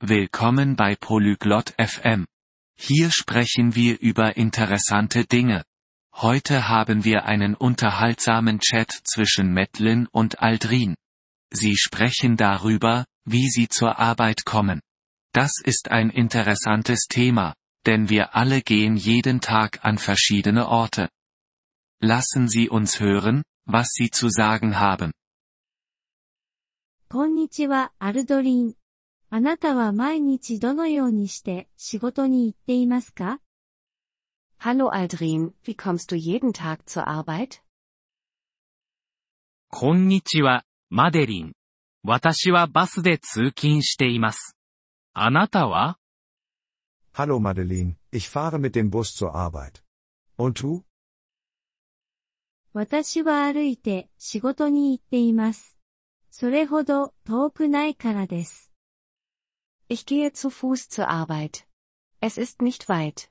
Willkommen bei Polyglot FM. Hier sprechen wir über interessante Dinge. Heute haben wir einen unterhaltsamen Chat zwischen Metlin und Aldrin. Sie sprechen darüber, wie sie zur Arbeit kommen. Das ist ein interessantes Thema, denn wir alle gehen jeden Tag an verschiedene Orte. Lassen Sie uns hören, was Sie zu sagen haben. こんにちは、アルドリン。 あなたは毎日どのようにして仕事に行っていますか Hallo Aldrin, wie kommst du jeden Tag zur Arbeit? こんにちは、マデリン。私はバスで通勤しています。あなたは Hallo Madeline, ich fahre mit dem Bus zur Arbeit. Und du? 私は歩いて仕事に行っています。それほど遠くないからです。Ich gehe zu Fuß zur Arbeit. Es ist nicht weit.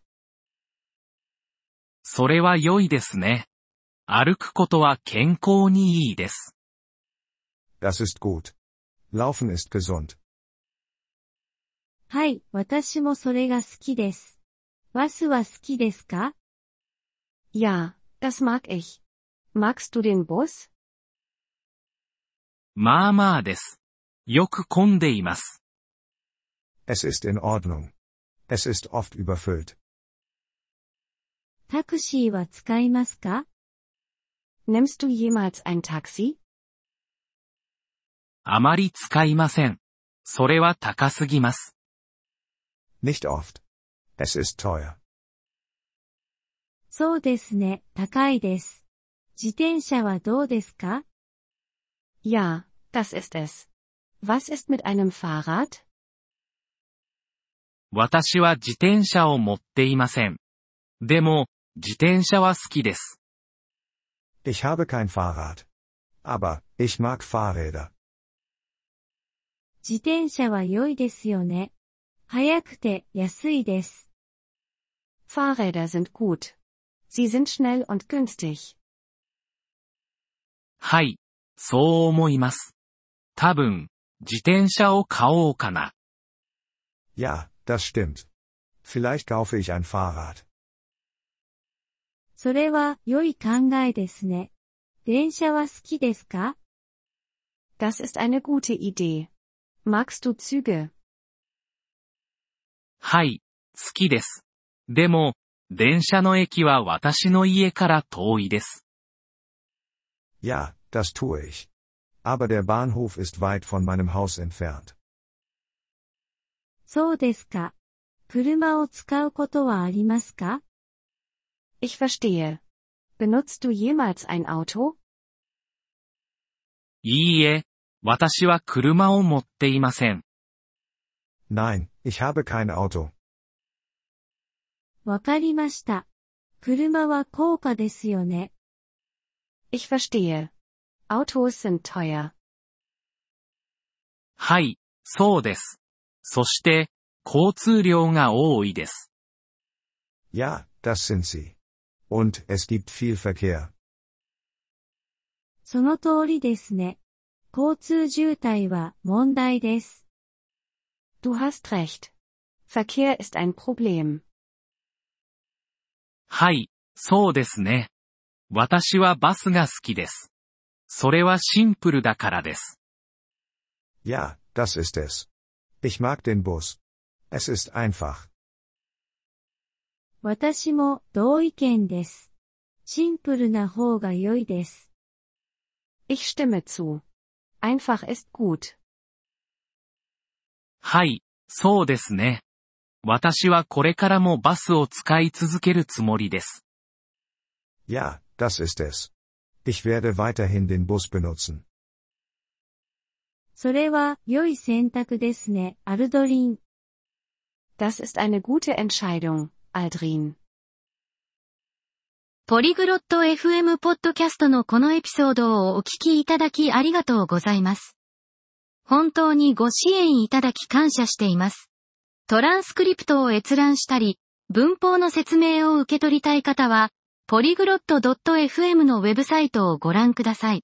それは良いですね。歩くことは健康にいいです。 Das ist gut. Laufen ist gesund. はい、私もそれが好きです。バスは好きですか Ja, das mag ich. Magst du den Bus? まあまあです。よく混んでいます。 Es ist in Ordnung. Es ist oft überfüllt. タクシーは使いますか Nimmst du jemals ein Taxi? あまり使いません。それは高すぎます。 Nicht oft. Es ist teuer. そうですね、高いです。自転車はどうですか Ja, das ist es. Was ist mit einem Fahrrad? 私は自転車を持っていません。でも、自転車は好きです。Ich habe kein Fahrrad. Aber, ich mag Fahrräder. 自転車は良いですよね。速くて安いです。Fahrräder sind gut. Sie sind schnell und günstig. はい、そう思います。多分、自転車を買おうかな。Ja, das stimmt. Vielleicht kaufe ich ein Fahrrad. それは良い考えですね。電車は好きですか Das ist eine gute Idee. Magst du Züge? はい、好きです。でも、電車の駅は私の家から遠いです。 Ja, das tue ich. Aber der Bahnhof ist weit von meinem Haus entfernt. そうですか。車を使うことはありますか Ich verstehe. Benutzt du jemals ein Auto? いいえ、私は車を持っていません。Nein, ich habe kein Auto. わかりました。車は高価ですよね。Ich verstehe. Autos sind teuer. はい、そうです。そして、交通量が多いです。Ja, das sind sie. Und es gibt viel Verkehr. その通りですね。交通渋滞は問題です。Du hast recht. Verkehr ist ein Problem. はい、そうですね。私はバスが好きです。それはシンプルだからです。Ja, das ist es. Ich mag den Bus. Es ist einfach. 私も同意見です。シンプルな方が良いです。 Ich stimme zu. Einfach ist gut. はい、そうですね。私はこれからもバスを使い続けるつもりです。 Ja, das ist es. Ich werde weiterhin den Bus benutzen. それは良い選択ですね、アルドリン。Das ist eine gute Entscheidung, Aldrin. ポリグロット FM ポッドキャストのこのエピソードをお聞きいただきありがとうございます。本当にご支援いただき感謝しています。トランスクリプトを閲覧したり、文法の説明を受け取りたい方は、ポリグロット .fm のウェブサイトをご覧ください。